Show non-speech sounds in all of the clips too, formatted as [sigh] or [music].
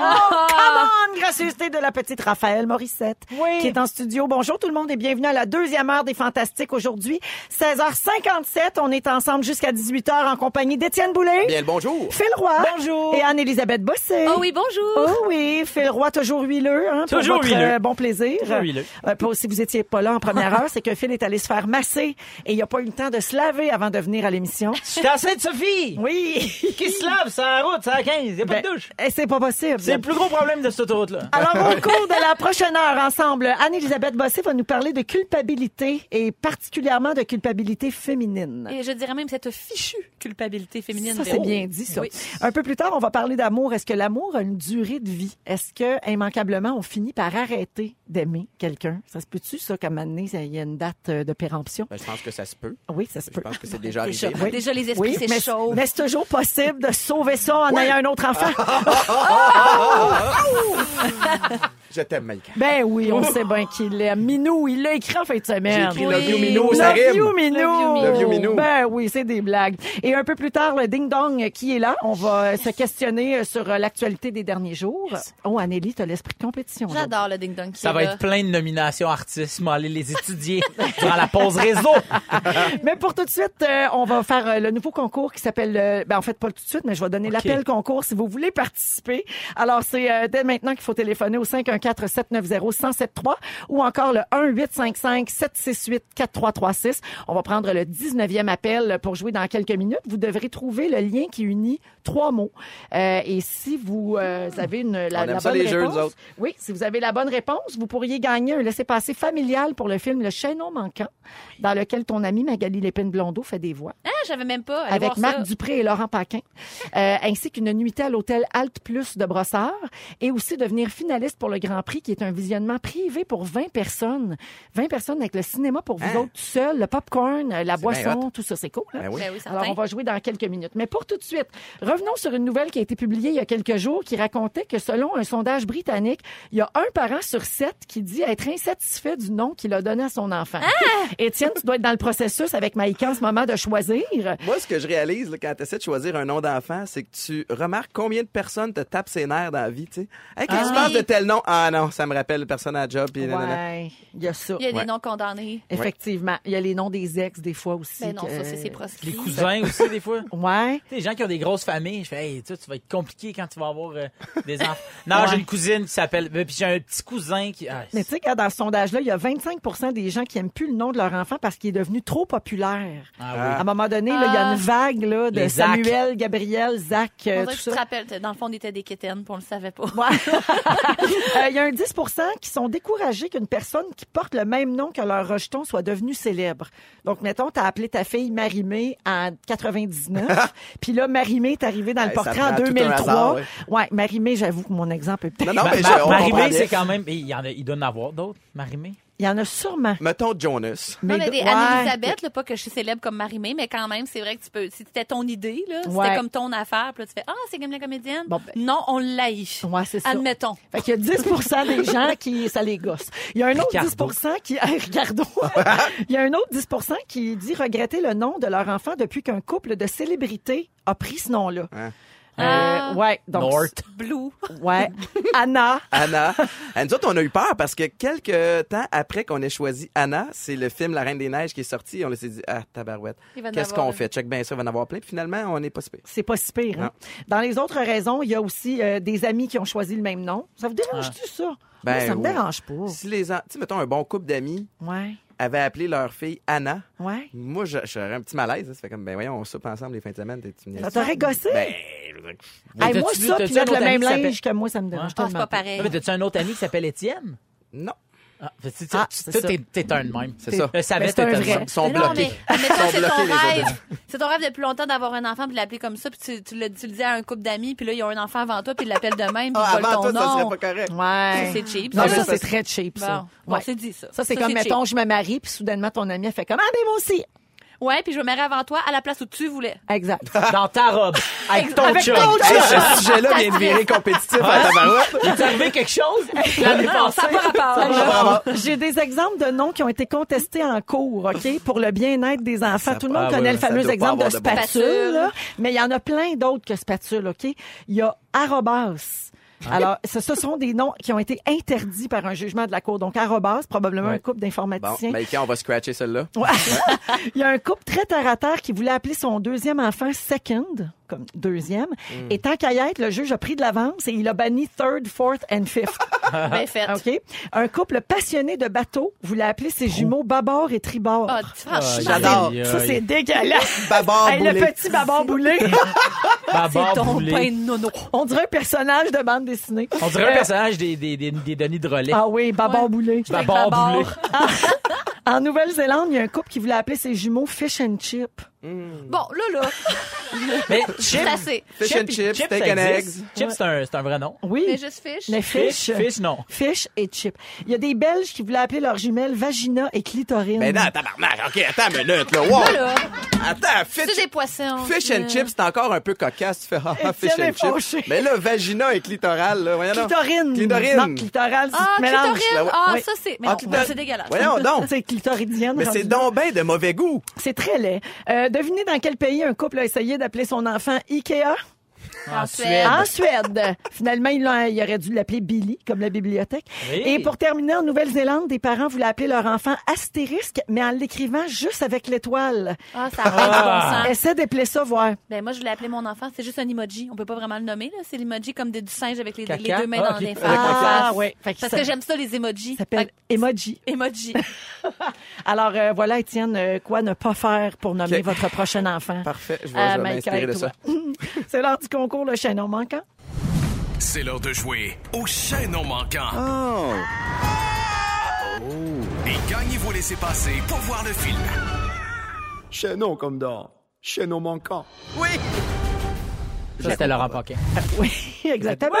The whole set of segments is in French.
Oh, come on! Gracieuseté de la petite Raphaël Morissette, Oui. qui est en studio. Bonjour tout le monde et bienvenue à la deuxième heure des Fantastiques aujourd'hui. 16h57, on est ensemble jusqu'à 18h en compagnie d'Étienne Boulay. Bien le bonjour. Phil Roy. Bonjour. Et Anne-Élisabeth Bossé. Oh oui, bonjour. Oh oui, Phil Roy, toujours huileux, hein, pour Toujours votre huileux. euh, bon plaisir. Toujours huileux. Euh, pour- si vous étiez pas là en première heure, c'est que Phil est allé se faire masser et il a pas eu le temps de se laver avant de venir à l'émission. Je suis enceinte, Sophie! Oui. Qui se lave, c'est la route, c'est la 15, y a pas Ben, de douche. eh, c'est pas possible. C'est le plus gros problème de cette autoroute-là. Alors, au [laughs] cours de la prochaine heure, ensemble, Anne-Elisabeth Bossé va nous parler de culpabilité et particulièrement de culpabilité féminine. Et je dirais même cette fichue culpabilité féminine. Ça, c'est bien dit, ça. Oui. Un peu plus tard, on va parler d'amour. Est-ce que l'amour a une durée de vie? Est-ce que, immanquablement, on finit par arrêter d'aimer quelqu'un? Ça se peut-tu, ça, comme année, il y a une date euh, de péremption? Ben, je pense que ça se peut. Oui, ça se Je peut. pense que c'est déjà Déjà, arrivé. déjà, les esprits Oui, mais, mais c'est toujours possible de sauver ça en ayant un autre enfant. [laughs] [laughs] Je t'aime, Mike. Ben oui, on sait bien qu'il est. Minou, il l'a écrit en fin de J'ai semaine. écrit Oui. Love You Minou, ça Love rime. Minou. Love you, Minou. Love you, Minou. Ben oui, c'est des blagues. Et un peu plus tard, le ding-dong qui est là, on va se questionner sur l'actualité des derniers jours. Oh, Anneli, t'as l'esprit de compétition. là. J'adore le ding-dong qui Ça est va là. être plein de nominations artistes. mais aller les étudier [laughs] durant la pause réseau. [laughs] Mais pour tout de suite, euh, on va faire euh, le nouveau concours qui s'appelle... euh, ben en fait, pas tout de suite, mais je vais donner l'appel concours si vous voulez participer. Alors, c'est euh, dès maintenant qu'il faut téléphoner au 514-790-1073 ou encore le 1-855-768-4336. On va prendre le 19e appel pour jouer dans quelques minutes. Vous devrez trouver le lien qui unit trois mots. Euh, et si vous euh, avez une, la, bonne jeux, réponse... Oui, si vous avez la bonne réponse, vous pourriez gagner un laissez-passer familial pour le film Le Chaînon manquant, dans lequel ton ami Magali Lépine-Blondeau fait des voix, Ah, j'avais même pas. Allez avec voir Marc ça. Dupré et Laurent Paquin, euh, ainsi qu'une nuitée à l'hôtel Alt Plus de Brossard, et aussi devenir finaliste pour le Grand Prix, qui est un visionnement privé pour 20 personnes. 20 personnes avec le cinéma pour vous Hein? autres tout seul, le popcorn, la boisson, tout ça, c'est cool. hein? Ben oui. Ben oui. Alors, on va jouer dans quelques minutes. Mais pour tout de suite, revenons sur une nouvelle qui a été publiée il y a quelques jours qui racontait que selon un sondage britannique, il y a un parent sur sept qui dit être insatisfait du nom qu'il a donné à son enfant. Étienne, tu dois être dans le processus avec Maïka en ce moment de choisir. Moi, ce que je réalise là, quand tu essaies de choisir un nom d'enfant, c'est que tu remarques combien de personnes te tapent ses nerfs dans la vie. Tu sais. Hey, quand Ah tu penses oui. de tel nom, ah non, ça me rappelle personne à job. Puis nanana. Ouais, il y a ça. Il y a des Ouais. noms condamnés. Effectivement. Il y a les noms des ex, des fois aussi. Ben non, que- ça, c'est ses proscrits. Les cousins aussi, des fois. [laughs] Ouais. Tu sais, les gens qui ont des grosses familles, je fais, hey, tu sais, tu vas être compliqué quand tu vas avoir euh, des enfants. [laughs] Non, Ouais. j'ai une cousine qui s'appelle, ben, puis j'ai un petit cousin qui, ah, Mais tu sais, que dans ce sondage-là, il y a 25% des gens qui aiment plus le nom de leur enfant parce qu'il est devenu trop populaire. ah À un moment donné, il y a Ah. une vague là, de Les Zach. Samuel, Gabriel, Zach, On euh, tout que tu te rappelles, dans le fond, on était des quétaines, on le savait pas. Ouais. [laughs] Euh, Il y a un 10% qui sont découragés qu'une personne qui porte le même nom que leur rejeton soit devenue célèbre. Donc, mettons, tu as appelé ta fille Marimé en 99, [laughs] puis là, Marimé est arrivée dans le portrait en prend tout un 2003. hasard, ouais. ouais, Marimé, j'avoue que mon exemple est peut-être... Non, non, Ma- mais Ma- je, on Marimé, c'est quand même, il, y en a, il doit en avoir d'autres, Marimé. Il y en a sûrement. Mettons Jonas. non, mais des ouais. Anne-Elisabeth, là, pas que je suis célèbre comme Marie-Mé, mais quand même, c'est vrai que tu peux, si c'était ton idée, là, Ouais. c'était comme ton affaire, puis là, tu fais, ah, c'est comme la comédienne. Bon, ben- Non, on l'haït. Ouais, c'est ça. Admettons. Fait qu'il y a 10% des gens qui, ça les gosse. Il y a un autre Ricardo. 10 qui, [laughs] Hey, Ricardo. Il y a un autre 10% qui dit regretter le nom de leur enfant depuis qu'un couple de célébrités a pris ce nom-là. Hein? Euh, Ah. ouais, donc. North. Blue. Ouais. [laughs] Anna. Anna. À nous autres, on a eu peur parce que quelques temps après qu'on ait choisi Anna, c'est le film La Reine des Neiges qui est sorti. On s'est dit, ah, tabarouette. Qu'est-ce qu'on fait? Check bien ça, il va en avoir plein. Puis finalement, on n'est pas si pire. C'est pas si pire. hein? Dans les autres raisons, il y a aussi euh, des amis qui ont choisi le même nom. Ça vous dérange-tu, ça? Ben, Moi, ça me oui. dérange pas. Si les, tu sais, mettons un bon couple d'amis Ouais. Avait appelé leur fille Anna, Ouais. moi, je- j'aurais un petit malaise. hein. Ça fait comme, ben voyons, on soupe ensemble les fins de semaine. t'es- Tu me Ça? t'aurait gossé? Ben, Hey, moi, ça, puis mettre le même linge que moi, ça me dérange. Ah, pas. pareil. Ah, mais t'as-tu un autre ami qui s'appelle Étienne? non. Ah, tu- Ah, ça. t'es un de même. C'est ça. Mais un vrai. même. Ils sont Mais non, bloqués. mais admettons, Ils sont c'est ton bloqués, les rêve. autres. C'est ton rêve depuis longtemps d'avoir un enfant puis de l'appeler comme ça puis tu, tu, le, tu le dis à un couple d'amis puis là ils ont un enfant avant toi puis ils l'appellent de même puis Ah, ils volent avant ton toi, ça serait nom. pas correct. Ouais. C'est cheap. Non, ça. ça, mais c'est ça, très cheap, ça. Bon, bon, Ouais. c'est dit ça. Ça, c'est comme, mettons, je me marie, puis soudainement, ton ami, elle fait comme, ah, ben, moi aussi. Ouais, puis je me marrer avant toi à la place où tu voulais. Exact. [laughs] Dans ta robe. Avec ton Avec chum. ton Hey, ce sujet-là vient de virer compétitif à tabarouette. Il t'est arrivé quelque chose? [laughs] L'année Non, passée? ça n'a pas rapport. J'ai des exemples de noms qui ont été contestés en cours, OK, pour le bien-être des enfants. Ça- Tout le monde connaît ouais, le fameux exemple de avoir de bon spatule, mais il y en a plein d'autres que spatule, OK? Il y a arrobas. Alors, ce, ce sont des noms qui ont été interdits par un jugement de la Cour. Donc, arrobas, probablement Ouais. un couple Bon, d'informaticiens. mais quand on va scratcher celle-là? Ouais. [laughs] Il y a un couple très terre à terre qui voulait appeler son deuxième enfant second, comme deuxième. Et tant qu'à y être, le juge a pris de l'avance et il a banni third, fourth and fifth. [laughs] Bien fait. OK? Un couple passionné de bateau voulait appeler ses jumeaux Babord et Tribord. Ah, franchement, J'adore. Ça, c'est dégueulasse. Babard Hey, le petit Babord boulé. [laughs] Babard c'est ton boulé. pain de nono. On dirait un personnage de bande dessinée. On dirait un personnage des, des, des, des Denis de relais. Ah oui, Babord Ouais. boulé. Babard Babard. boulé. [laughs] En Nouvelle-Zélande, il y a un couple qui voulait appeler ses jumeaux Fish and Chip. Bon, là, là, [laughs] Mais c'est chip, assez. Fish and chips, chip, steak and eggs. Chip, c'est un, c'est un vrai nom. Oui. Mais juste fiche. Mais fish. Fish, non. Fish et chip. Il y a des Belges qui voulaient appeler leurs jumelles Vagina et Clitorine. Mais non, tabarnak. OK, attends une minute, là. Wow. Là, là, Attends, c'est fish, des poissons. fish and là. chips, c'est encore un peu cocasse. Tu fais, ah, ah, fish and chips. Mais là, vagina et clitoral, là. Voyons. Clitorine. Clitorine. Non, clitoral, Ah, c'est clitorine. là, Ah, ça, c'est. Mais Ah, non, clitor- c'est dégueulasse. Voyons donc. C'est clitoridienne. Mais c'est donc ben de mauvais goût. C'est très laid. Euh, devinez dans quel pays un couple a essayé d'appeler son enfant Ikea? En Suède. En Suède. Finalement, il, aurait dû l'appeler Billy, comme la bibliothèque. Oui. Et pour terminer, en Nouvelle-Zélande, des parents voulaient appeler leur enfant Astérisque, mais en l'écrivant juste avec l'étoile. Ah, ça a du bon sens. Essaie d'appeler ça, voir. Ben, moi, je voulais appeler mon enfant. C'est juste un emoji. On peut pas vraiment le nommer, là. C'est l'emoji comme des, du singe avec les, deux mains Ah, dans les Ah, faces. ouais. Fait que Parce ça- que j'aime ça, les emojis. Ça s'appelle Fait Emoji. [laughs] Emoji. [laughs] Alors, euh, voilà, Étienne, euh, quoi ne pas faire pour nommer votre prochain enfant? Parfait, je vais, Ah, je vais Maïka m'inspirer de ça. [laughs] C'est l'heure du concours Le Chaînon Manquant? C'est l'heure de jouer au chaînon manquant. Oh. Et gagnez vos laissez-passer pour voir le film. Chaînon comme dans Chaînon manquant. Oui! Ça, c'était Laurent Paquin. [laughs] Oui, exactement.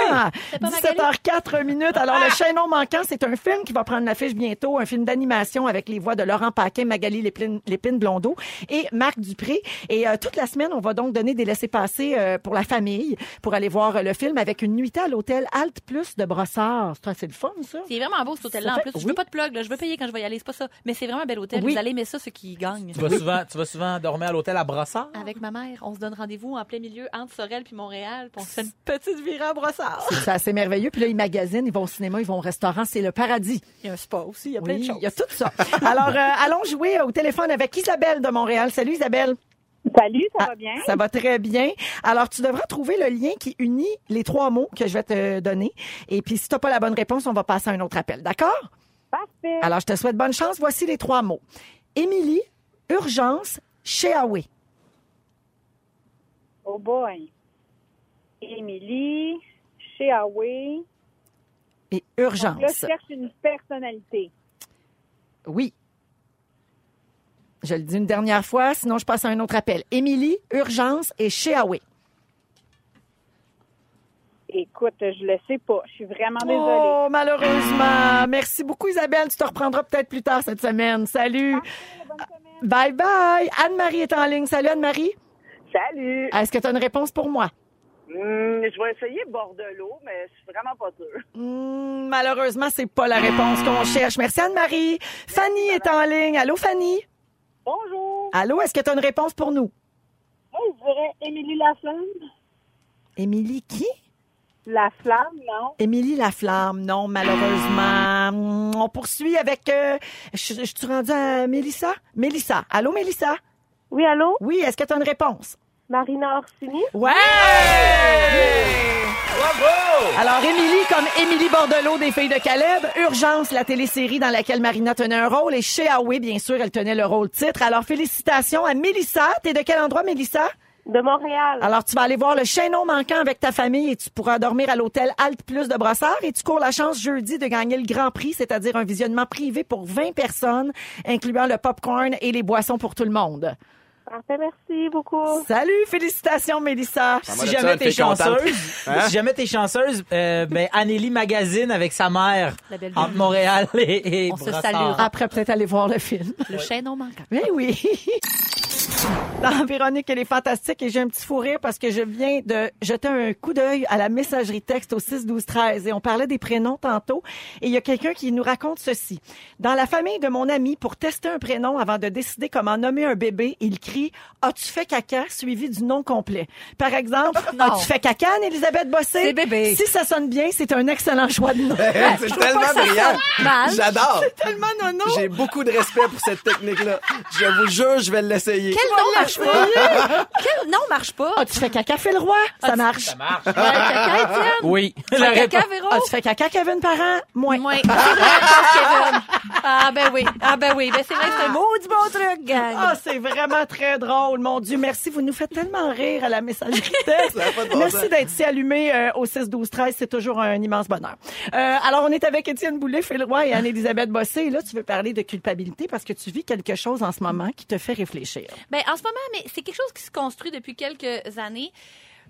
C'est pas Magali? 17h04 minutes. Alors, Le Chaînon Manquant, c'est un film qui va prendre l'affiche bientôt, un film d'animation avec les voix de Laurent Paquin, Magali Lépine, Lépine Blondeau et Marc Dupré. Et euh, toute la semaine, on va donc donner des laissés-passer euh, pour la famille pour aller voir euh, le film avec une nuitée à l'hôtel Alt Plus de Brossard. C'est c'est le fun, ça? C'est vraiment beau, cet hôtel-là, en fait- plus. Je oui. veux pas de plug, là. Je veux payer quand je vais y aller. C'est pas ça. Mais c'est vraiment un bel hôtel. Oui. Vous allez aimer ça, ceux qui gagnent. Tu vas, souvent, tu vas souvent dormir à l'hôtel à Brossard? Avec ma mère, on se donne rendez-vous en plein milieu entre Sorel puis Montréal, puis on se fait une petite virée à brossard. [laughs] C'est assez merveilleux. Puis là, ils magasinent, ils vont au cinéma, ils vont au restaurant. C'est le paradis. Il y a un spa aussi, il y a Oui, plein de choses. il y a tout ça. Alors, euh, [laughs] allons jouer au téléphone avec Isabelle de Montréal. Salut, Isabelle. Salut, ça Ah, va bien? Ça va très bien. Alors, tu devras trouver le lien qui unit les trois mots que je vais te donner. Et puis, si tu n'as pas la bonne réponse, on va passer à un autre appel. D'accord? Parfait. Alors, je te souhaite bonne chance. Voici les trois mots. Émilie, urgence, Sheawe. Oh boy. Émilie, Sheawe. Et Donc là, urgence. je cherche une personnalité. Oui. Je le dis une dernière fois, sinon je passe à un autre appel. Émilie, urgence et Sheawe. Écoute, je le sais pas. Je suis vraiment désolée. Oh, malheureusement. Merci beaucoup, Isabelle. Tu te reprendras peut-être plus tard cette semaine. Salut. Bye bye. Anne-Marie est en ligne. Salut, Anne-Marie. Salut! Est-ce que tu as une réponse pour moi? Hum, je vais essayer Bordelot, mais je suis vraiment pas sûre. Hmm, malheureusement, c'est pas la réponse qu'on cherche. Merci, Anne-Marie. Fanny est en ligne. Allô, Fanny? Bonjour! Allô, est-ce que tu as une réponse pour nous? Moi, je dirais Émilie Laflamme. Émilie qui? La flamme, non? Émilie Laflamme. Non, malheureusement. Hmm, On poursuit avec... euh, je, je suis rendue à Mélissa? Mélissa. Allô, Mélissa? Oui, allô? Oui, est-ce que tu as une réponse? Marina Orsini? Ouais! Alors, Émilie, comme Émilie Bordelot des Filles de Caleb, Urgence, la télésérie dans laquelle Marina tenait un rôle, et chez Huawei, bien sûr, elle tenait le rôle titre. Alors, félicitations à Mélissa. T'es de quel endroit, Mélissa? De Montréal. Alors, tu vas aller voir le chaînon manquant avec ta famille et tu pourras dormir à l'hôtel Alt Plus de Brossard et tu cours la chance jeudi de gagner le grand prix, c'est-à-dire un visionnement privé pour 20 personnes, incluant le popcorn et les boissons pour tout le monde. Parfait, merci beaucoup. Salut, félicitations, Mélissa. Ça Si jamais t'es chanceuse, [laughs] Hein? si jamais t'es chanceuse, euh, ben Anneli Magazine avec sa mère entre. Montréal et, et On se saluera. Après, peut-être aller voir le film. Le chaînon manquant. Mais oui. [laughs] dans Véronique, elle est fantastique et j'ai un petit fou rire parce que je viens de jeter un coup d'œil à la messagerie texte au 6 12 13 et on parlait des prénoms tantôt et il y a quelqu'un qui nous raconte ceci. Dans la famille de mon ami, pour tester un prénom avant de décider comment nommer un bébé, il crie "As-tu fait caca?" suivi du nom complet. Par exemple, [laughs] "As-tu fait caca, Anne-Elisabeth Bossé?" C'est bébé. Si ça sonne bien, c'est un excellent choix de nom. [laughs] C'est tellement brillant. J'adore. [laughs] Tellement nono. J'ai beaucoup de respect pour cette technique-là. Je vous jure, je vais l'essayer. Quel nom marche pas? [laughs] Quel nom marche pas? As-tu fait caca, Phil Roy? Ça marche. Ça marche. Ouais, caca, Étienne? Oui. La caca, réponse- Véro? As-tu fait caca, Kevin Parent? Moins. Moi. [laughs] C'est vrai, parce que, euh, Ah, ben oui. Ah, ben oui. Ben, c'est vrai que c'est un maudit bon truc, gang. Ah, c'est vraiment très drôle, mon Dieu. Merci, vous nous faites tellement rire à la messagerie [laughs] texte. Ça a pas de bon Merci sens. d'être si allumé euh, au 6 12 13, c'est toujours un immense bonheur. Euh, alors on est avec Étienne Boulay, Phil Roy et Anne-Élisabeth Bossé. Et là, tu veux parler de culpabilité parce que tu vis quelque chose en ce moment qui te fait réfléchir. Ben, en ce moment, mais c'est quelque chose qui se construit depuis quelques années.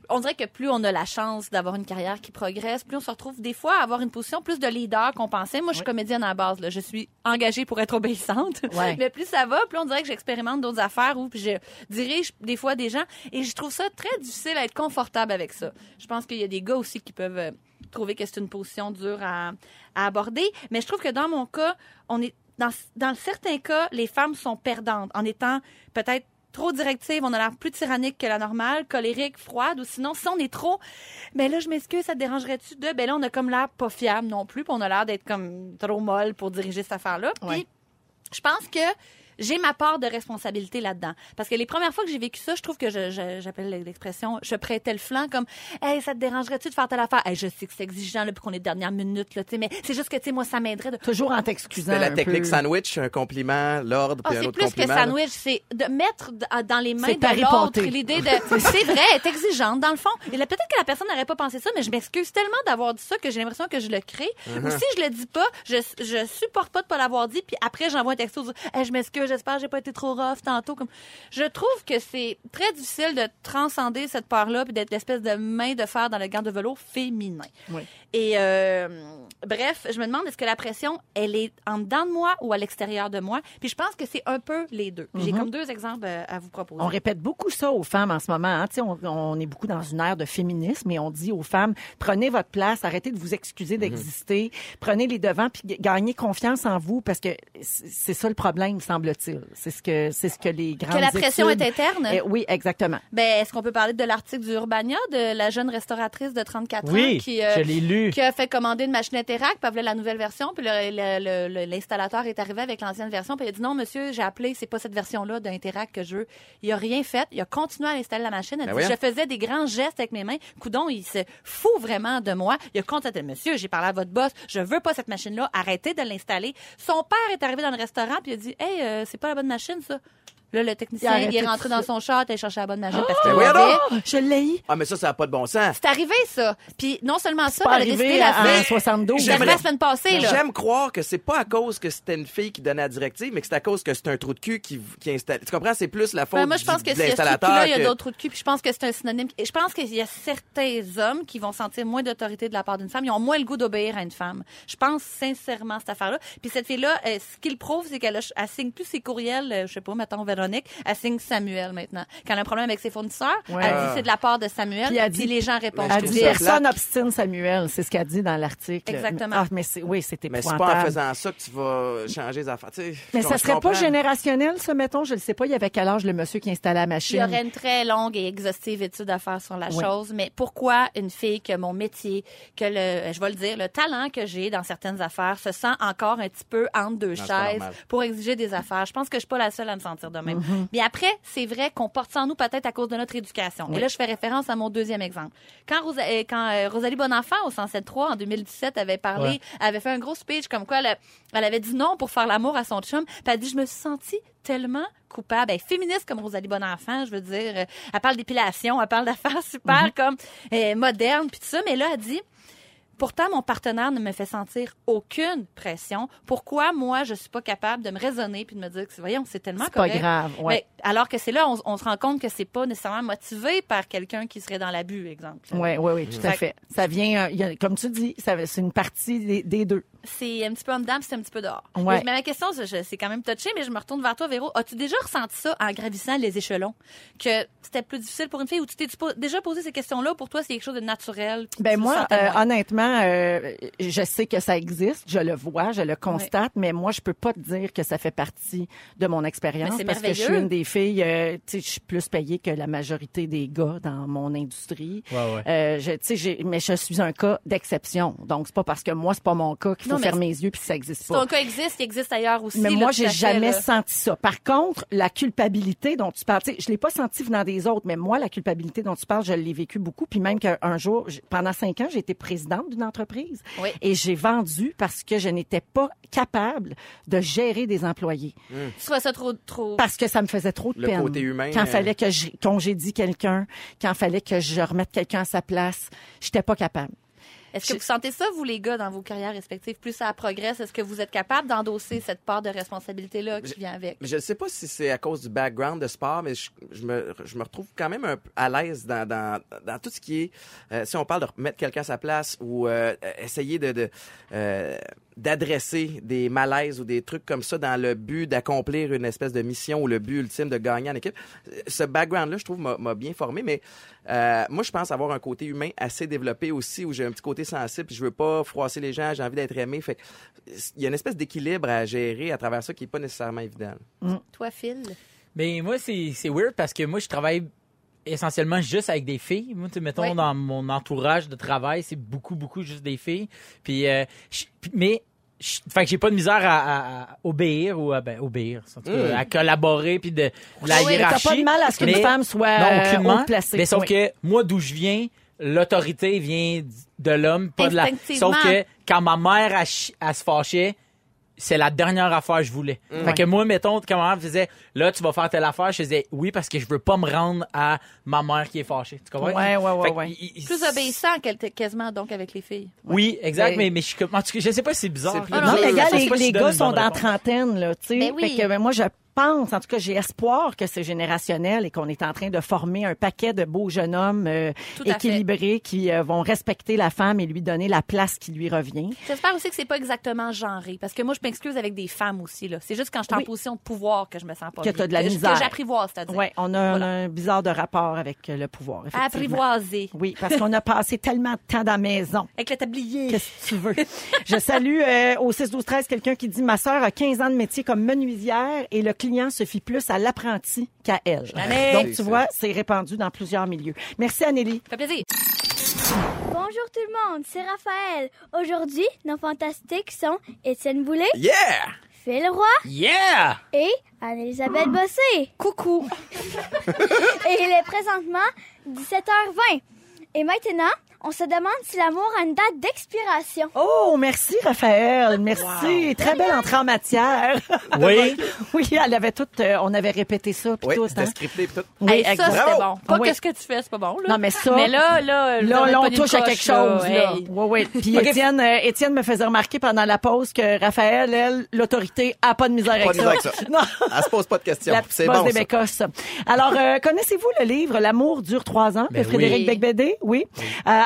On dirait que plus on a la chance d'avoir une carrière qui progresse, plus on se retrouve des fois à avoir une position plus de leader qu'on pensait. Moi, je suis comédienne à la base. Là. Je suis engagée pour être obéissante. [laughs] Mais plus ça va, plus on dirait que j'expérimente d'autres affaires ou je dirige des fois des gens. Et je trouve ça très difficile à être confortable avec ça. Je pense qu'il y a des gars aussi qui peuvent euh, trouver que c'est une position dure à, à aborder. Mais je trouve que dans mon cas, on est dans, dans certains cas, les femmes sont perdantes en étant peut-être trop directive, on a l'air plus tyrannique que la normale, colérique, froide, ou sinon, si on est trop, ben là, je m'excuse, ça te dérangerait-tu de, ben là, on a comme l'air pas fiable non plus, puis on a l'air d'être comme trop molle pour diriger cette affaire-là. Puis, Ouais. je pense que j'ai ma part de responsabilité là-dedans. Parce que les premières fois que j'ai vécu ça, je trouve que je, je- j'appelle l'expression, je prêtais le flanc comme, hey, ça te dérangerait-tu de faire telle affaire? Hey, je sais que c'est exigeant, là, puis qu'on est dernière minute, là, tu sais, mais c'est juste que, tu sais, moi, ça m'aiderait de, Toujours en t'excusant. C'était la technique peu. sandwich, un compliment, l'ordre, Ah, puis un c'est autre plus que compliment. là. sandwich, c'est de mettre d- dans les mains C'est de l'autre l'idée de. [laughs] C'est vrai, est exigeante dans le fond. Et là, peut-être que la personne n'aurait pas pensé ça, mais je m'excuse tellement d'avoir dit ça que j'ai l'impression que je le crée. Uh-huh. Ou si je le dis pas, je, je supporte pas de pas l'avoir dit, puis après j'envoie un texto, Hey, je m'excuse, j'espère que j'ai pas été trop rough tantôt. Comme je trouve que c'est très difficile de transcender cette part-là, puis d'être l'espèce de main de fer dans le gant de velours féminin. Oui. Et euh, bref, je me demande est-ce que la pression, elle est en dedans de moi ou à l'extérieur de moi? Puis je pense que c'est un peu les deux. Puis J'ai comme deux exemples euh, à vous proposer. Mhm. On répète beaucoup ça aux femmes en ce moment. Hein. On, on est beaucoup dans une ère de féminisme et on dit aux femmes prenez votre place, arrêtez de vous excuser Mhm. d'exister, prenez les devants puis gagnez confiance en vous parce que c'est c'est ça le problème semble-t-il. C'est ce que c'est ce que les grandes que la pression études- est interne? Eh oui, exactement. Ben, est-ce qu'on peut parler de l'article du Urbania de la jeune restauratrice de 34 Oui, ans qui, euh, je l'ai lu. qui a fait commander une machine Interact, puis elle voulait la nouvelle version, puis l'installateur est arrivé avec l'ancienne version, puis il a dit non monsieur, j'ai appelé, c'est pas cette version-là d'Interact que je veux. Il a rien fait, il a continué à installer la machine. Elle Ben dit, je faisais des grands gestes avec mes mains. Coudon, il se fout vraiment de moi. Il a constaté monsieur, j'ai parlé à votre boss, je veux pas cette machine-là, arrêtez de l'installer. Son père est arrivé dans le restaurant puis il a dit hey, euh, c'est pas la bonne machine ça. Là, le technicien, Il est rentré dans son char, il a cherché la bonne machine parce qu'il Ben l'avait. je l'ai. Ah, mais ça, ça n'a pas de bon sens. C'est arrivé, ça. Puis non seulement ça, elle a arrivé décidé la en 72. C'est arrivé la semaine passée, là. J'aime croire que c'est pas à cause que c'était une fille qui donnait la directive, mais que c'est à cause que c'est un trou de cul qui, qui installe. Tu comprends? C'est plus la faute Ouais, moi, je pense du- que de l'installateur il y a d'autres trous de cul. Puis je pense que c'est un synonyme. Et je pense qu'il y a certains hommes qui vont sentir moins d'autorité de la part d'une femme. Ils ont moins le goût d'obéir à une femme. Je pense sincèrement cette affaire-là. Puis cette fille-là, euh, ce qu'il prouve, c'est qu'elle a- elle signe plus ses courriels, euh, je sais pas, mettons Véronique, elle signe Samuel maintenant. Quand elle a un problème avec ses fournisseurs, Ouais. elle dit c'est de la part de Samuel. Puis elle dit- les gens répondent. Elle dit personne obstine Samuel, c'est ce qu'elle dit dans l'article. Exactement. Ah, mais c'est oui, c'était Mais c'est pas en faisant ça que tu vas changer les affaires. Tu sais, Mais ça serait comprends. pas générationnel, ça, mettons. Je ne sais pas, il y avait quel âge le monsieur qui installait la Il machine. y aurait une très longue et exhaustive étude à faire sur la Oui. chose, mais pourquoi une fille que mon métier, que le, je vais le dire, le talent que j'ai dans certaines affaires se sent encore un petit peu entre deux chaises pour exiger des affaires? Je pense que je suis pas la seule à me sentir de même. Mm-hmm. Mais après, c'est vrai qu'on porte ça en nous peut-être à cause de notre éducation. Et là, je fais référence à mon deuxième exemple. Quand, Rosa- euh, quand euh, Rosalie Bonenfant au 107.3 en 2017 avait parlé, Ouais. avait fait un gros speech comme quoi elle, elle avait dit non pour faire l'amour à son chum, puis elle a dit je me suis sentie tellement coupable. Elle est féministe comme Rosalie Bonenfant, je veux dire. Euh, Elle parle d'épilation, elle parle d'affaires super comme euh, modernes, puis tout ça. Mais là, elle dit, pourtant, mon partenaire ne me fait sentir aucune pression. Pourquoi, moi, je suis pas capable de me raisonner puis de me dire que, voyons, c'est tellement C'est pas grave, ouais. Mais alors que c'est là, on, on se rend compte que c'est pas nécessairement motivé par quelqu'un qui serait dans l'abus, exemple. Oui, oui, oui, tout à Fait-. Ça vient, euh, a- comme tu dis, ça- c'est une partie des, des deux. c'est un petit peu en dedans, puis c'est un petit peu dehors. Ouais. Mais, ma question, c'est- je- c'est quand même touché, mais je me retourne vers toi, Véro. As-tu déjà ressenti ça en gravissant les échelons? Que c'était plus difficile pour une fille ou tu t'es déjà posé ces questions-là? Pour toi, c'est quelque chose de naturel? Ben moi, euh, moins? Honnêtement, euh, je sais que ça existe, je le vois, je le constate, mais moi, je peux pas te dire que ça fait partie de mon expérience parce que je suis une des filles, euh, tu sais, je suis plus payée que la majorité des gars dans mon industrie. Ouais, ouais. Euh, je, tu sais, j'ai- mais je suis un cas d'exception. Donc, c'est pas parce que moi, c'est pas mon cas qu'il faut fermer les yeux puis que ça existe Si pas. ton cas existe, il existe ailleurs aussi. Mais là, moi, j'ai jamais là. senti ça. Par contre, la culpabilité dont tu parles, tu sais, je l'ai pas senti venant des autres, mais moi, la culpabilité dont tu parles, je l'ai vécu beaucoup. Puis même qu'un jour, pendant cinq ans, j'ai été présidente d'une entreprise Oui. et j'ai vendu parce que je n'étais pas capable de gérer des employés. Tu trouves ça trop, trop... Parce que ça me faisait trop de Le peine. côté humain, Quand euh, fallait que je congédie quelqu'un, quand fallait que je remette quelqu'un à sa place, j'étais pas capable. Est-ce que vous sentez ça, vous, les gars, dans vos carrières respectives? Plus ça progresse, est-ce que vous êtes capable d'endosser cette part de responsabilité-là qui vient avec? Je ne sais pas si c'est à cause du background de sport, mais je, je me, je me retrouve quand même un peu à l'aise dans, dans, dans tout ce qui est, euh, si on parle de remettre quelqu'un à sa place ou euh, essayer de, de euh, d'adresser des malaises ou des trucs comme ça dans le but d'accomplir une espèce de mission ou le but ultime de gagner en équipe. Ce background-là, je trouve, m'a bien formé, mais euh, moi, je pense avoir un côté humain assez développé aussi, où j'ai un petit côté sensible, puis je veux pas froisser les gens, j'ai envie d'être aimé. Fait il y a une espèce d'équilibre à gérer à travers ça qui est pas nécessairement évident. Toi, Phil? Mais moi, c'est c'est weird parce que moi, je travaille essentiellement juste avec des filles. Moi, mettons, dans mon entourage de travail, c'est beaucoup, beaucoup juste des filles. Puis, euh, je- mais, je- fait que j'ai pas de misère à, à- à obéir ou à, ben, obéir, en tout cas, Mm. à collaborer puis de, de la Oui, hiérarchie. t'as pas de mal à ce qu'une femme soit non, aucunement. haut placée. Mais sauf Oui. que moi, d'où je viens, l'autorité vient de l'homme, pas de la. Sauf que quand ma mère chi- elle se fâchait, c'est la dernière affaire que je voulais. Fait que moi, mettons, quand ma mère me faisait, là, tu vas faire telle affaire, je faisais oui parce que je veux pas me rendre à ma mère qui est fâchée. Tu comprends? Ouais, ouais, ouais, ouais. il- il- Plus obéissant quel- quasiment, donc, avec les filles. Oui, exact, mais, mais je, suis comme- en tout cas, je sais pas si c'est bizarre. Plus Ah Non, mais sais les, gars sont dans trentaine, là, tu sais. Ben oui. Fait que, ben, moi, je pense, en tout cas, j'ai espoir que c'est générationnel et qu'on est en train de former un paquet de beaux jeunes hommes euh, équilibrés qui euh, vont respecter la femme et lui donner la place qui lui revient. J'espère aussi que c'est pas exactement genré. Parce que moi, je m'excuse avec des femmes aussi, là. C'est juste quand je suis en Oui. position de pouvoir que je me sens pas Que t'as de la que, misère. Que j'apprivoise, c'est-à-dire. Ouais, on a, Voilà. un bizarre de rapport avec euh, le pouvoir. Apprivoiser. Oui, parce qu'on a passé [laughs] tellement de temps dans la maison. Avec le tablier. Qu'est-ce que tu veux? Je salue euh, au 6 12 13 quelqu'un qui dit ma sœur a 15 ans de métier comme menuisière et le client se fie plus à l'apprenti qu'à elle. Année. Donc tu vois, c'est répandu dans plusieurs milieux. Merci Anneli. Ça fait plaisir. Bonjour tout le monde, c'est Raphaël. Aujourd'hui, nos fantastiques sont Étienne Boulay, Yeah! Phil Roy Yeah! et Anne-Elisabeth Bossé. Coucou. [laughs] et il est présentement 17h20. Et maintenant, on se demande si l'amour a une date d'expiration. Oh, merci Raphaël, merci. Très belle entrée en matière. [laughs] Oui. oui, elle avait tout, euh, on avait répété ça puis Oui, tout. c'était hein. scripté tout. Oui, Hey, ça, c'était bon. Pas Oui. que ce que tu fais, c'est pas bon, là. Non, mais ça- Mais là, là, Là, on touche à quelque chose. Là. Hey. Ouais, ouais. Puis Étienne, euh, Étienne me faisait remarquer pendant la pause que Raphaël, elle, l'autorité, a pas de misère avec Pas de misère avec ça. [laughs] Non. Elle se pose pas de questions. La C'est bon, des ça. Bécosses. Alors, euh, connaissez-vous le livre L'amour dure trois ans Ben de Frédéric oui. Becbédé? Oui.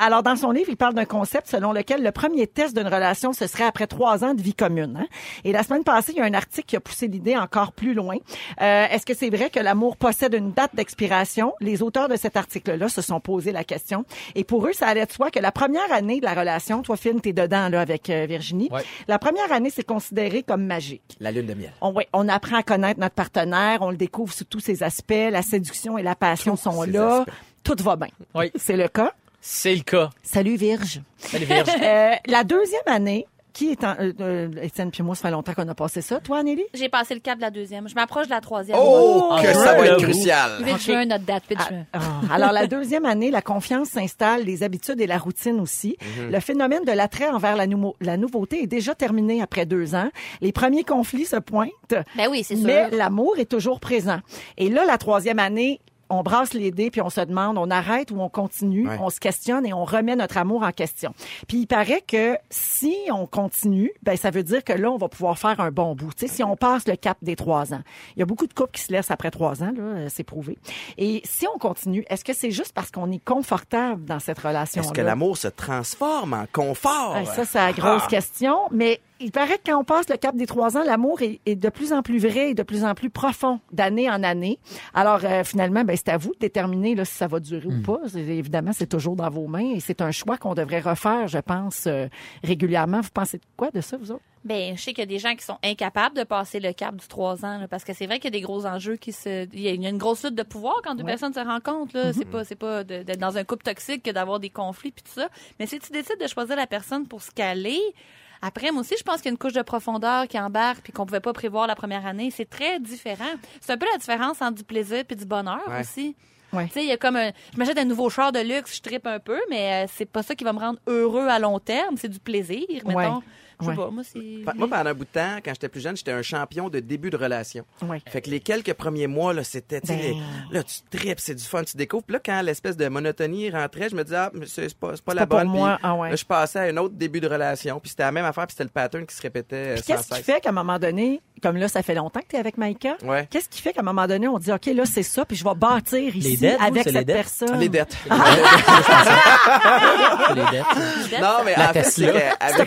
Alors, dans son livre, il parle d'un concept selon lequel le premier test d'une relation, ce serait après trois ans de vie commune. hein. Et la semaine passée, il y a un article qui a poussé l'idée encore plus loin. Euh, Est-ce que c'est vrai que l'amour possède une date d'expiration? Les auteurs de cet article-là se sont posé la question. Et pour eux, ça allait de soi que la première année de la relation, toi, Phil, t'es dedans là avec euh, Virginie. Ouais. La première année, c'est considéré comme magique. La lune de miel. On, ouais, on apprend à connaître notre partenaire, on le découvre sous tous ses aspects, la séduction et la passion sont là, aspects. tout va bien. Oui. C'est le cas. C'est le cas. Salut Virge. Salut, Vierge. [laughs] Euh, la deuxième année, qui est en... Euh, euh, Étienne puis moi, ça fait longtemps qu'on a passé ça. Toi, Anneli? J'ai passé le cap de la deuxième. Je m'approche de la troisième. Oh, Oh, que ça va être crucial. Vite, un autre date. Vite, Ah, ah. alors, la deuxième année, la confiance s'installe, les habitudes et la routine aussi. Le phénomène de l'attrait envers la, la nouveauté est déjà terminé après deux ans. Les premiers conflits se pointent. Ben oui, c'est sûr. Mais l'amour est toujours présent. Et là, la troisième année, on brasse les dés, puis on se demande, on arrête ou on continue, Ouais. on se questionne et on remet notre amour en question. Puis il paraît que si on continue, ben ça veut dire que là, on va pouvoir faire un bon bout. Tu sais, si on passe le cap des trois ans. Il y a beaucoup de couples qui se laissent après trois ans, là, euh, c'est prouvé. Et si on continue, est-ce que c'est juste parce qu'on est confortable dans cette relation-là? Est-ce que l'amour se transforme en confort? Ouais, ça, c'est la grosse Ah. question. Mais il paraît que quand on passe le cap des trois ans, l'amour est, est de plus en plus vrai et de plus en plus profond d'année en année. Alors, euh, finalement, ben, c'est à vous de déterminer là, si ça va durer ou pas. C'est- Évidemment, c'est toujours dans vos mains et c'est un choix qu'on devrait refaire, je pense, euh, régulièrement. Vous pensez de quoi de ça, vous autres? Ben, je sais qu'il y a des gens qui sont incapables de passer le cap du 3 ans, là, parce que c'est vrai qu'il y a des gros enjeux qui se, il y a une grosse lutte de pouvoir quand deux personnes se rencontrent, là. C'est pas, c'est pas d'être dans un couple toxique que d'avoir des conflits puis tout ça. Mais si tu décides de choisir la personne pour ce qu'elle est, après, moi aussi, je pense qu'il y a une couche de profondeur qui embarque puis qu'on pouvait pas prévoir la première année. C'est très différent. C'est un peu la différence entre du plaisir puis du bonheur Ouais. aussi. Ouais. Tu sais, il y a comme un, je m'achète un nouveau char de luxe, je tripe un peu, mais euh, c'est pas ça qui va me rendre heureux à long terme. C'est du plaisir, mettons. Ouais. Je sais Ouais. pas, moi, c'est... Pendant un bout de temps, quand j'étais plus jeune, j'étais un champion de début de relation. Fait que les quelques premiers mois, là, c'était, Ben. les- là, tu tripes, c'est du fun, tu découvres. Puis là, quand l'espèce de monotonie rentrait, je me disais, ah, mais c'est pas, c'est pas la pas pour bonne. moi. Puis Ah ouais. Là, je passais à un autre début de relation. Puis c'était la même affaire, puis c'était le pattern qui se répétait euh, Puis qu'est-ce qui fait qu'à un moment donné, comme là, ça fait longtemps que tu es avec Maïka, Ouais. qu'est-ce qui fait qu'à un moment donné, on dit, OK, là, c'est ça, puis je vais bâtir ici dettes, avec les cette dettes? personne? Les dettes. C'est [laughs] les dettes. non, mais La en fait, c'est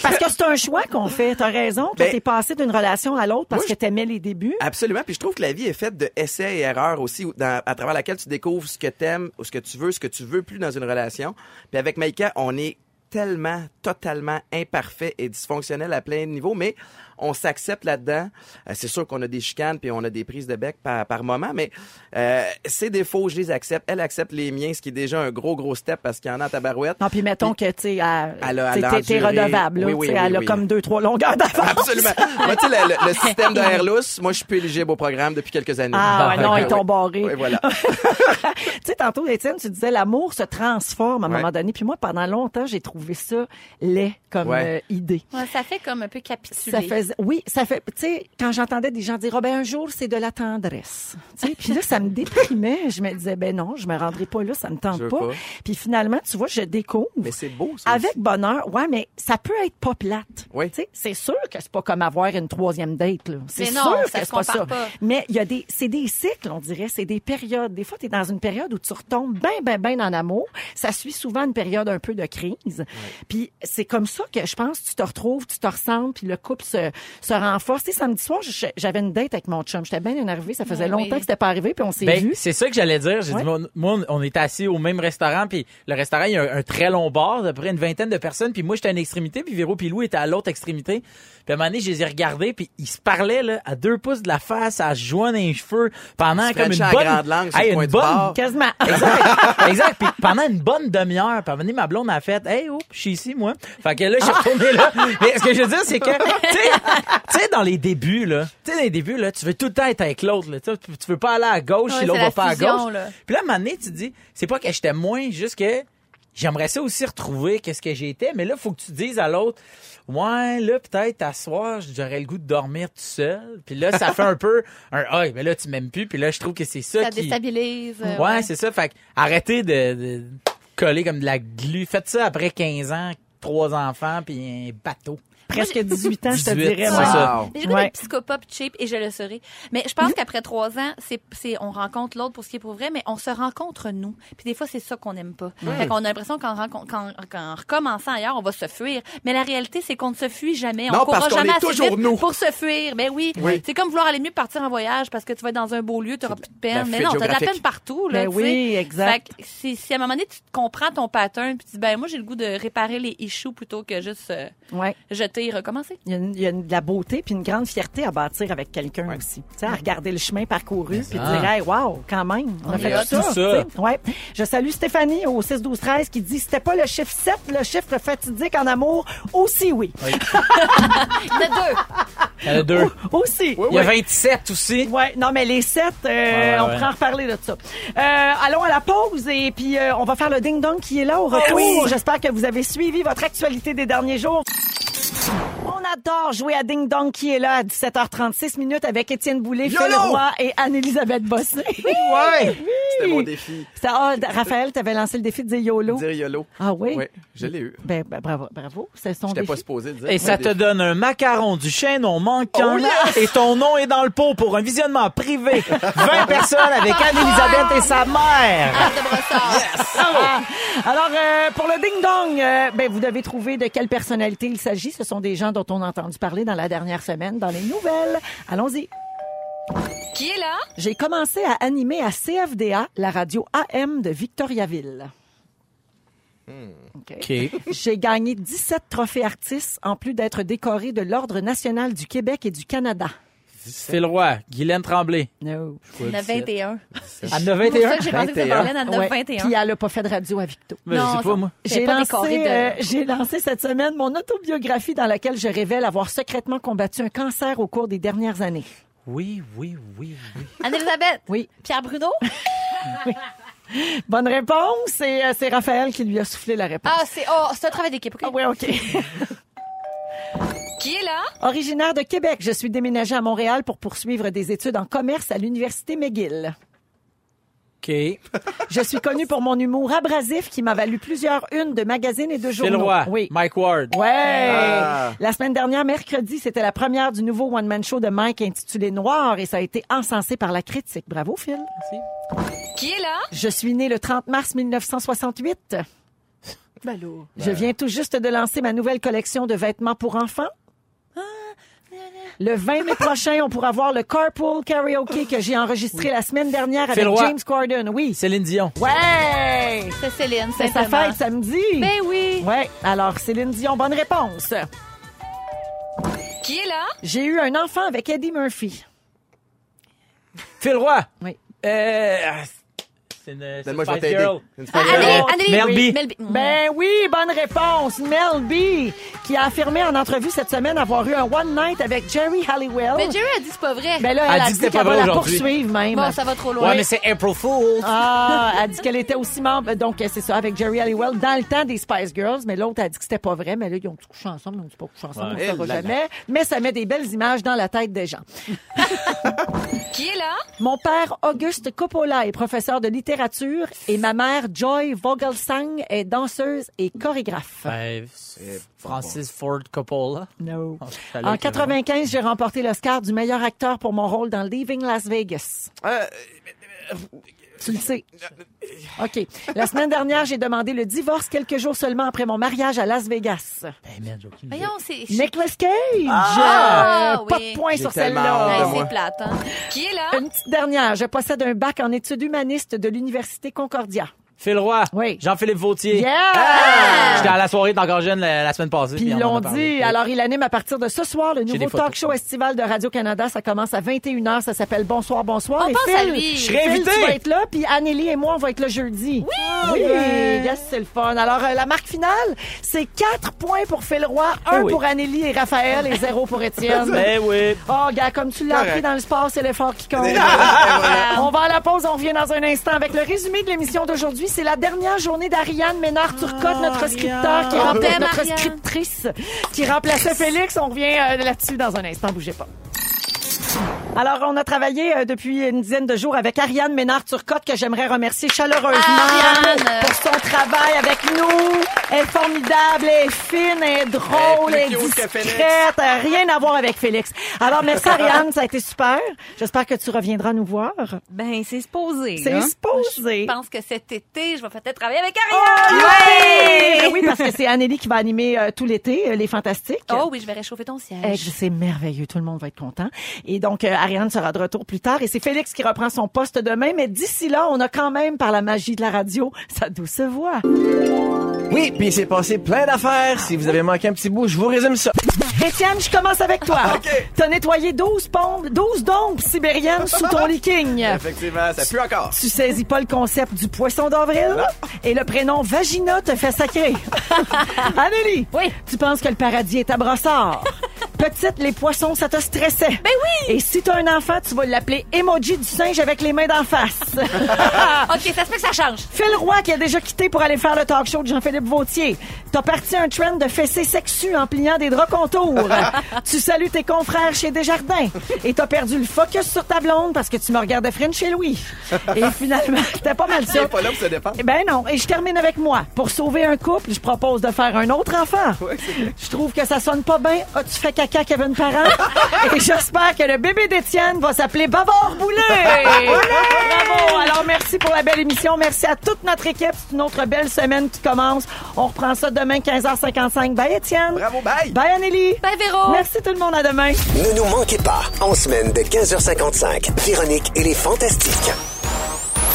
parce que c'est un choix qu'on fait? T'as raison. Toi, Ben, t'es passé d'une relation à l'autre parce moi, que t'aimais les débuts. Absolument. Puis je trouve que la vie est faite de essais et erreurs aussi, dans- à travers laquelle tu découvres ce que t'aimes ou ce que tu veux, ce que tu veux plus dans une relation. Puis avec Maïka, on est tellement, totalement imparfait et dysfonctionnel à plein de niveaux, mais on s'accepte là-dedans. Euh, c'est sûr qu'on a des chicanes puis on a des prises de bec par, par moment, mais euh, ses défauts, je les accepte. Elle accepte les miens, ce qui est déjà un gros, gros step parce qu'il y en a à tabarouette. Non, puis mettons que, tu sais, elle- t'es- redevable. là. Oui, elle a comme deux, trois longueurs d'avance. Absolument. Moi, tu sais, le, le- le [laughs] système de Airlus, moi, je suis plus éligible au programme depuis quelques années. Ah, ouais, non, ils t'ont barré. Oui, voilà. [laughs] tu sais, tantôt, Étienne, tu disais l'amour se transforme à un Ouais. moment donné. Puis moi, pendant longtemps, j'ai trouvé ça laid comme Ouais. euh, idée. Ouais, ça fait comme un peu capituler. Ça fait, oui, ça fait, tu sais, quand j'entendais des gens dire, oh, ben, un jour, c'est de la tendresse. Tu sais, puis là, ça me déprimait. Je me disais, ben non, je me rendrai pas là, ça me tente pas. pas. Puis finalement, tu vois, je découvre. Mais c'est beau, ça. Avec aussi. bonheur, ouais, mais ça peut être pas plate. Oui. Tu sais, c'est sûr que c'est pas comme avoir une troisième date, là. C'est non, sûr ça que c'est pas ça. pas. Mais il y a des, c'est des cycles, on dirait, c'est des périodes. Des fois, tu es dans une période où tu retombes bien, bien, bien en amour. Ça suit souvent une période un peu de crise. Puis c'est comme ça que je pense, tu te retrouves, tu te ressembles, puis le couple se, se renforce. Tu sais, samedi soir, j'avais une date avec mon chum. J'étais bien énervée. Ça faisait Ouais, longtemps oui. que c'était pas arrivé, puis on s'est Ben, vu. c'est ça que j'allais dire. J'ai Ouais. dit, moi, on est assis au même restaurant, puis le restaurant, il y a un, un très long bar, d'à peu près une vingtaine de personnes, puis moi, j'étais à une extrémité, puis Véro puis Lou était à l'autre extrémité. Puis à un moment donné, je les ai regardés, puis ils se parlaient là, à deux pouces de la face, à se joindre les cheveux, pendant comme une bonne... grande langue Hey, une bonne... Quasiment. [laughs] Exact. exact. Puis pendant une bonne demi-heure, puis à un moment donné, ma blonde a fait Hey, oh, je suis ici, moi. Fait que là, je suis retourné là. Mais ce que je veux dire, c'est que, tu sais, [laughs] tu sais, dans les débuts, là, tu sais, dans les débuts, là, tu veux tout le temps être avec l'autre, là. Tu veux pas aller à gauche Ouais, si l'autre va pas à gauche. là. Puis là, à un moment donné, tu te dis, c'est pas que j'étais moins, juste que j'aimerais ça aussi retrouver qu'est-ce que j'étais. Mais là, faut que tu dises à l'autre, ouais, là, peut-être, à soir, j'aurais le goût de dormir tout seul. Puis là, ça fait un [laughs] peu un, ah, mais là, tu m'aimes plus. Puis là, je trouve que c'est ça, Ça qui... déstabilise. euh, Ouais, c'est ça. Fait que arrêtez de, de coller comme de la glu. Faites ça après 15 ans, trois enfants, puis un bateau. Presque 18 ans, je te 18, dirais. Wow. Mais J'ai Ouais. psychopop cheap et je le serai. Mais je pense qu'après trois ans, c'est, c'est, on rencontre l'autre pour ce qui est pour vrai, mais on se rencontre nous. Puis des fois, c'est ça qu'on n'aime pas. Fait qu'on a l'impression qu'en, rencontre- qu'en, qu'en recommençant ailleurs, on va se fuir. Mais la réalité, c'est qu'on ne se fuit jamais. Non, on courra parce qu'on jamais est assez toujours vite nous. pour se fuir. Ben oui. Oui. C'est comme vouloir aller mieux partir en voyage parce que tu vas être dans un beau lieu, tu n'auras plus de peine. Mais non, t'as de la peine partout. Là, Ben tu oui, exact. Fait que si, si à un moment donné, tu comprends ton pattern puis tu dis, ben moi, j'ai le goût de réparer les issues plutôt que juste euh, Ouais. jeter et recommencer. Il y, a une, il y a une- de la beauté puis une grande fierté à bâtir avec quelqu'un aussi. Tu sais, à regarder le chemin parcouru puis ça. dire, hey, wow, quand même, on, a fait tout ça. ça. Ouais. Je salue Stéphanie au 6 12 13 qui dit, c'était pas le chiffre 7, le chiffre fatidique en amour, aussi oui. [laughs] Il y en a deux. Il y en a deux. Aussi. Il y a 27 aussi. Ouais, non, mais les sept, euh, ouais, on pourra en reparler de ça. Euh, allons à la pause et puis euh, on va faire le ding-dong qui est là au retour. J'espère que vous avez suivi votre actualité des derniers jours. On adore jouer à Ding Dong qui est là à 17h36 minutes avec Étienne Boulay, Phil! Roy et Anne-Élisabeth Bossé. Ouais. C'était mon défi. C'était- ah, Raphaël, t'avais lancé le défi de dire YOLO. Dire YOLO. Ah oui? Oui, je l'ai eu. Ben, ben, bravo, bravo. C'est son défi. pas supposé le dire. Et ça te donne un macaron du chaînon manquant Oh, yes! et ton nom est dans le pot pour un visionnement privé. 20 [laughs] personnes avec Anne-Elisabeth et sa mère. Ah! Alors, euh, pour le ding-dong, euh, ben, vous devez trouver de quelle personnalité il s'agit. Ce sont des gens dont on a entendu parler dans la dernière semaine, dans les nouvelles. Allons-y. Qui est là? J'ai commencé à animer à CFDA, la radio AM de Victoriaville. OK. OK. [laughs] J'ai gagné 17 trophées artistes, en plus d'être décoré de l'Ordre national du Québec et du Canada. Phil Roy, Guylaine Tremblay. No. En a 21. À C'est pour 91. ça que j'ai pensé que ça 21. parlait à Ouais. 21. Puis elle n'a pas fait de radio à Victo. Mais Non, je sais ça- pas, moi. J'ai J'ai pas lancé, décoré de- euh, j'ai lancé cette semaine mon autobiographie dans laquelle je révèle avoir secrètement combattu un cancer au cours des dernières années. Oui, oui, oui, oui. Anne-Elisabeth? Oui. Pierre Bruno? [laughs] Bonne réponse. C'est, euh, c'est Raphaël qui lui a soufflé la réponse. Ah, c'est oh, c'est un travail d'équipe. OK? Ah oui, OK. [laughs] Qui est là? Originaire de Québec, je suis déménagée à Montréal pour poursuivre des études en commerce à l'Université McGill. OK. Je suis connue pour mon humour abrasif qui m'a valu plusieurs unes de magazines et de Phil journaux. Roy, Oui. Mike Ward. Ouais. Ah. La semaine dernière, mercredi, c'était la première du nouveau one-man show de Mike intitulé Noir et ça a été encensé par la critique. Bravo, Phil. Qui est là? Je suis née le 30 mars 1968. Ben. Je viens tout juste de lancer ma nouvelle collection de vêtements pour enfants. Le 20 mai prochain, on pourra voir le Carpool Karaoke que j'ai enregistré la semaine dernière avec. James Corden. Oui. Céline Dion. Ouais! C'est Céline. C'est sa fête samedi. Ben oui. Ouais. Alors, Céline Dion, bonne réponse. Qui est là? J'ai eu un enfant avec Eddie Murphy. Phil Roy. Oui. Euh, c'est une, c'est une Donne-moi, je vais Spice t'aider. Girl. Une Spice Girl. Anneli, Anneli. Mel Oui, B. Mel B. Ben oui, bonne réponse. Mel B, qui a affirmé en entrevue cette semaine avoir eu un one night avec Jerry Halliwell. Mais Jerry a dit c'est pas vrai. Ben là, Elle elle, a dit dit, c'était qu'elle pas va vrai la aujourd'hui. poursuivre même. Bon, ça va trop loin. Ouais, mais c'est April Fool. Ah, elle a dit qu'elle était aussi membre, donc c'est ça, avec Jerry Halliwell dans le temps des Spice Girls, mais l'autre a dit que c'était pas vrai, mais là, ils ont couché ensemble, ils ont pas couché ensemble, on saura Eh là là. jamais, mais ça met des belles images dans la tête des gens. Qui est là? Mon père, Auguste Coppola, est professeur de littérature et ma mère, Joy Vogelsang, est danseuse et chorégraphe. Ben, Francis Ford Coppola. No. En avec le- 95, j'ai remporté l'Oscar du meilleur acteur pour mon rôle dans Leaving Las Vegas. Euh, Tu le sais. OK. La semaine dernière, j'ai demandé le divorce quelques jours seulement après mon mariage à Las Vegas. Ben, merde, j'ai aucune idée. Voyons, c'est. Nicolas Cage! Ah, Euh, Pas oui. de point J'ai sur tellement celle-là. hâte de Hey, moi. c'est plate, hein? Qui est là? Une petite dernière. Je possède un bac en études humanistes de l'Université Concordia. Phil Roy. Oui. Jean-Philippe Vautier. Yeah! J'étais à la soirée d'encore jeune la, la semaine passée. Puis ils l'ont dit. Alors, il anime à partir de ce soir le nouveau talk show estival de Radio-Canada. Ça commence à 21h. Ça s'appelle Bonsoir, bonsoir. On Et pense Phil, à lui. Je serais Phil, invité. tu vas être là. Puis Anneli et moi, on va être là jeudi. Oui! Oui! Yes, c'est le fun. Alors, euh, la marque finale, c'est 4 points pour Phil Roy, 1 Eh oui. pour Anneli et Raphaël et 0 pour Étienne. [laughs] Ben oui. Oh, gars, comme tu l'as appris dans le sport, c'est l'effort qui compte. [laughs] on va à la pause, on revient dans un instant avec le résumé de l'émission d'aujourd'hui. C'est la dernière journée d'Ariane Ménard-Turcotte, notre scripteur qui On remplace t'aime, notre scriptrice qui remplaçait Félix. On revient euh, là-dessus dans un instant, bougez pas. Alors, on a travaillé euh, depuis une dizaine de jours avec Ariane Ménard-Turcotte, que j'aimerais remercier chaleureusement Ariane! pour son travail avec nous. Elle est formidable, elle est fine, elle est drôle, Elle est elle plus est cute que Félix. discrète. euh, Rien à voir avec Félix. Alors, merci [laughs] Ariane, ça a été super. J'espère que tu reviendras nous voir. Ben, c'est supposé. C'est supposé. Je pense que cet été, je vais peut-être travailler avec Oh, Ariane. yeah! Ben Oui, parce que c'est Anneli qui va animer euh, tout l'été, euh, les Fantastiques. Oh oui, je vais réchauffer ton Eh, siège. C'est merveilleux, tout le monde va être content. Et donc, euh, Ariane sera de retour plus tard et c'est Félix qui reprend son poste demain. Mais d'ici là, on a quand même, par la magie de la radio, sa douce voix. Oui, puis il s'est passé plein d'affaires. Si vous avez manqué un petit bout, je vous résume ça. Étienne, je commence avec toi. [laughs] T'as nettoyé 12 pompes, 12 dompes sibériennes sous ton [laughs] leaking. Effectivement, ça pue encore. Tu saisis pas le concept du poisson d'avril? Et le prénom Vagina te fait sacrer. [laughs] Anneli, Oui. tu penses que le paradis est à brossard? Petite, les poissons, ça te stressait. Ben oui! Et si t'as un enfant, tu vas l'appeler emoji du singe avec les mains d'en face. [laughs] OK, ça se fait que ça change. Phil Roy qui a déjà quitté pour aller faire le talk show de Jean-Philippe Vautier. T'as parti un trend de fessées sexues en pliant des draps contours. [laughs] tu salues tes confrères chez Desjardins. Et t'as perdu le focus sur ta blonde parce que tu me regardais French chez Louis. Et finalement, [laughs] c'était pas mal ça. Pas là pour se défendre. Eh Ben non, et je termine avec moi. Pour sauver un couple, je propose de faire un autre enfant. Je trouve que ça sonne pas bien. As-tu fait caca Kevin Parent? [laughs] et j'espère que le bébé d'Étienne va s'appeler Bavard Boulet. Bravo! Alors merci pour la belle émission. Merci à toute notre équipe. C'est une autre belle semaine qui commence. On reprend ça demain 15h55. Bye Étienne. Bravo, bye. Bye Anneli. Bye, Véro. Merci tout le monde. À demain. Ne nous manquez pas, en semaine de 15h55, Véronique et les Fantastiques.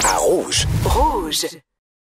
À Rouge. Rouge.